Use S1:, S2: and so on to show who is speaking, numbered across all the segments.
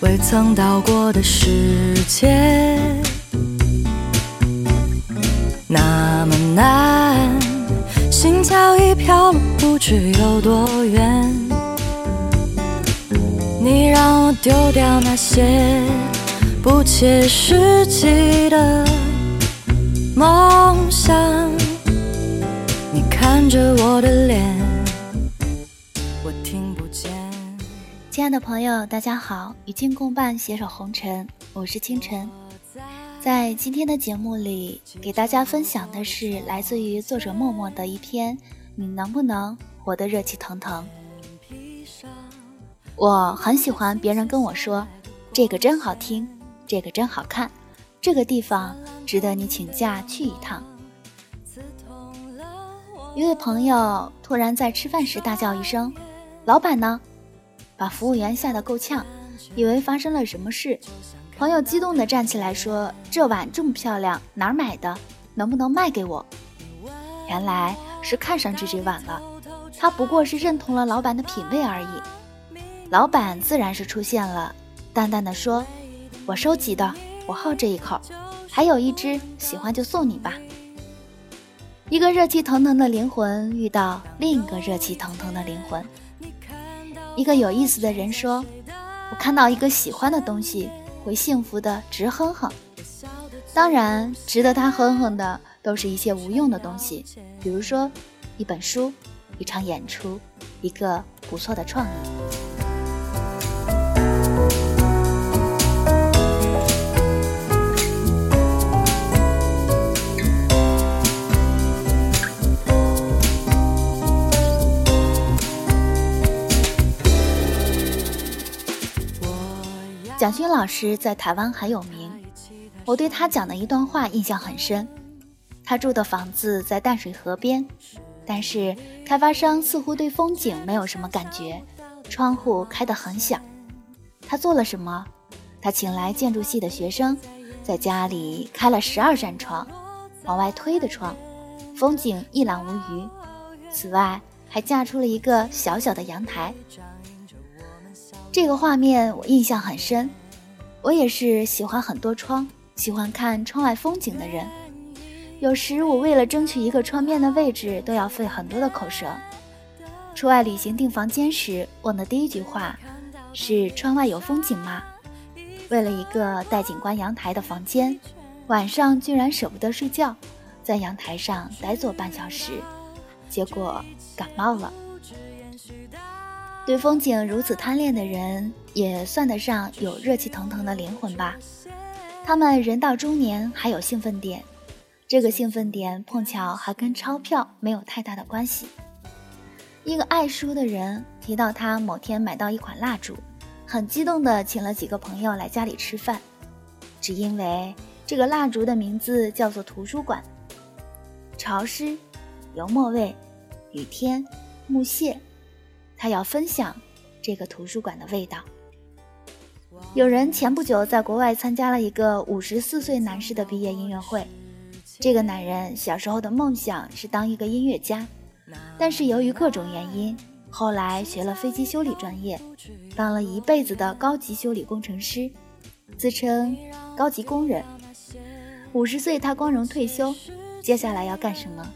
S1: 未曾到过的世界，那么难，心跳已飘了不知有多远。你让我丢掉那些不切实际的梦想，你看着我的脸，
S2: 亲爱的朋友，大家好！与君共伴，携手红尘，我是清晨。在今天的节目里，给大家分享的是来自于作者默默的一篇《你能不能活得热气腾腾》。我很喜欢别人跟我说：“这个真好听，这个真好看，这个地方值得你请假去一趟。”一位朋友突然在吃饭时大叫一声：“老板呢？”把服务员吓得够呛，以为发生了什么事。朋友激动地站起来说：“这碗这么漂亮，哪儿买的？能不能卖给我？”原来是看上这只碗了，他不过是认同了老板的品味而已。老板自然是出现了，淡淡的说：“我收集的，我好这一口，还有一只，喜欢就送你吧。”一个热气腾腾的灵魂遇到另一个热气腾腾的灵魂。一个有意思的人说：“我看到一个喜欢的东西，会幸福的直哼哼。当然，值得他哼哼的都是一些无用的东西，比如说一本书、一场演出、一个不错的创意。”蒋勋老师在台湾很有名，我对他讲的一段话印象很深。他住的房子在淡水河边，但是开发商似乎对风景没有什么感觉，窗户开得很小。他做了什么？他请来建筑系的学生，在家里开了十二扇窗，往外推的窗，风景一览无余。此外，还架出了一个小小的阳台。这个画面我印象很深，我也是喜欢很多窗、喜欢看窗外风景的人。有时我为了争取一个窗边的位置，都要费很多的口舌。出外旅行订房间时，问的第一句话是：“窗外有风景吗？”为了一个带景观阳台的房间，晚上居然舍不得睡觉，在阳台上呆坐半小时，结果感冒了。对风景如此贪恋的人，也算得上有热气腾腾的灵魂吧。他们人到中年还有兴奋点，这个兴奋点碰巧还跟钞票没有太大的关系。一个爱书的人提到，他某天买到一款蜡烛，很激动地请了几个朋友来家里吃饭，只因为这个蜡烛的名字叫做图书馆。潮湿，油墨味，雨天，木屑。他要分享这个图书馆的味道。有人前不久在国外参加了一个五十四岁男士的毕业音乐会。这个男人小时候的梦想是当一个音乐家，但是由于各种原因，后来学了飞机修理专业，当了一辈子的高级修理工程师，自称高级工人。五十岁他光荣退休，接下来要干什么？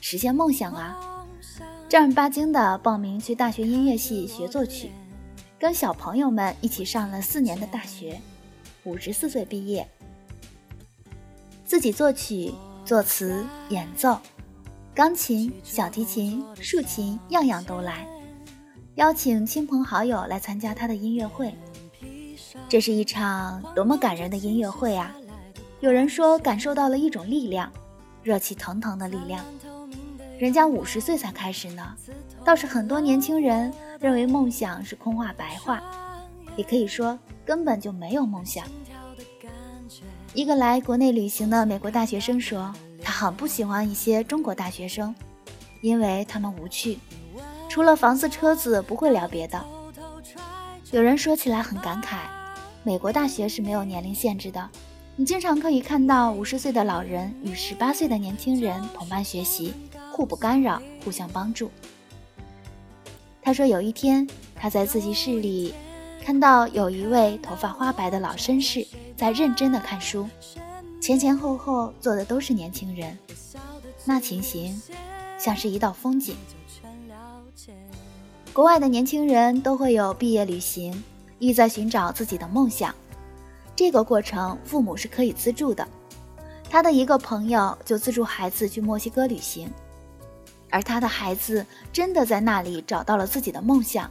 S2: 实现梦想啊！正儿八经的报名去大学音乐系学作曲，跟小朋友们一起上了四年的大学，五十四岁毕业，自己作曲、作词、演奏，钢琴、小提琴、竖琴样样都来，邀请亲朋好友来参加他的音乐会。这是一场多么感人的音乐会啊！有人说感受到了一种力量，热气腾腾的力量。人家五十岁才开始呢，倒是很多年轻人认为梦想是空话白话，也可以说根本就没有梦想。一个来国内旅行的美国大学生说，他很不喜欢一些中国大学生，因为他们无趣，除了房子车子不会聊别的。有人说起来很感慨，美国大学是没有年龄限制的，你经常可以看到五十岁的老人与十八岁的年轻人同班学习。互不干扰，互相帮助。他说：“有一天，他在自习室里看到有一位头发花白的老绅士在认真的看书，前前后后坐的都是年轻人，那情形像是一道风景。国外的年轻人都会有毕业旅行，意在寻找自己的梦想。这个过程父母是可以资助的。他的一个朋友就资助孩子去墨西哥旅行，而他的孩子真的在那里找到了自己的梦想，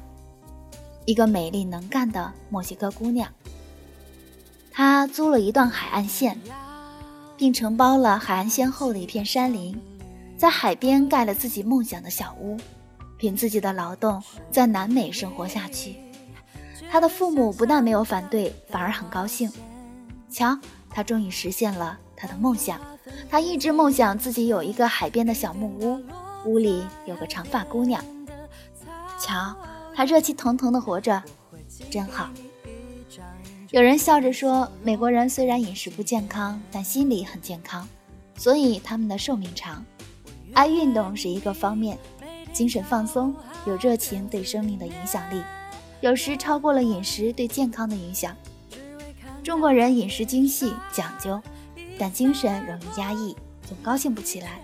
S2: 一个美丽能干的墨西哥姑娘。他租了一段海岸线，并承包了海岸线后的一片山林，在海边盖了自己梦想的小屋。凭自己的劳动在南美生活下去，他的父母不但没有反对，反而很高兴。瞧，他终于实现了他的梦想。他一直梦想自己有一个海边的小木屋，屋里有个长发姑娘。瞧，他热气腾腾的活着，真好。有人笑着说，美国人虽然饮食不健康，但心理很健康，所以他们的寿命长。爱运动是一个方面。精神放松，有热情对生命的影响力，有时超过了饮食对健康的影响。中国人饮食精细讲究，但精神容易压抑，总高兴不起来。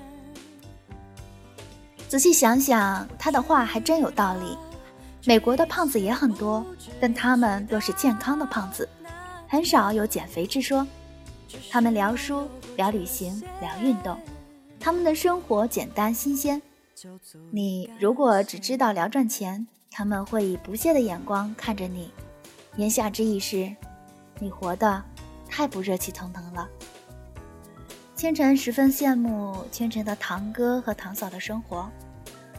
S2: 仔细想想，他的话还真有道理。美国的胖子也很多，但他们都是健康的胖子，很少有减肥之说。他们聊书、聊旅行、聊运动，他们的生活简单新鲜。你如果只知道聊赚钱，他们会以不屑的眼光看着你。言下之意是，你活得太不热气腾腾了。清晨十分羡慕清晨的堂哥和堂嫂的生活，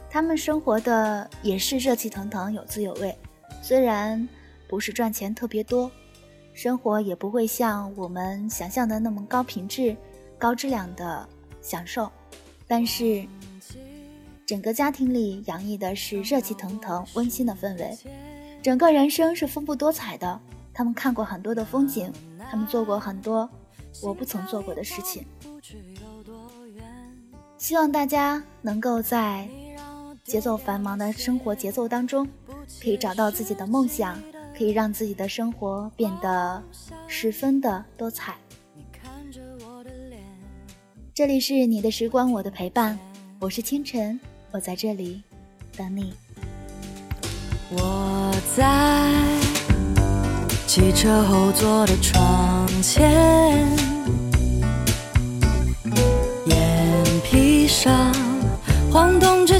S2: 他们生活的也是热气腾腾、有滋有味。虽然不是赚钱特别多，生活也不会像我们想象的那么高品质、高质量的享受，但是。整个家庭里洋溢的是热气腾腾、温馨的氛围，整个人生是丰富多彩的。他们看过很多的风景，他们做过很多我不曾做过的事情。希望大家能够在节奏繁忙的生活节奏当中，可以找到自己的梦想，可以让自己的生活变得十分的多彩。这里是你的时光，我的陪伴，我是清晨。我在这里等你。
S1: 我在汽车后座的窗前，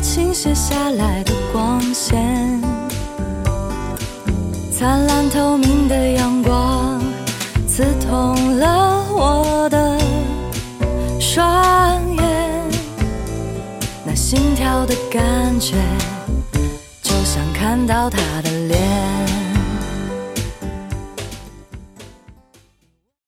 S1: 倾泻下来的光线，灿烂透明的阳光刺痛了我的双眼。那。心跳的感觉，就像看到他的脸。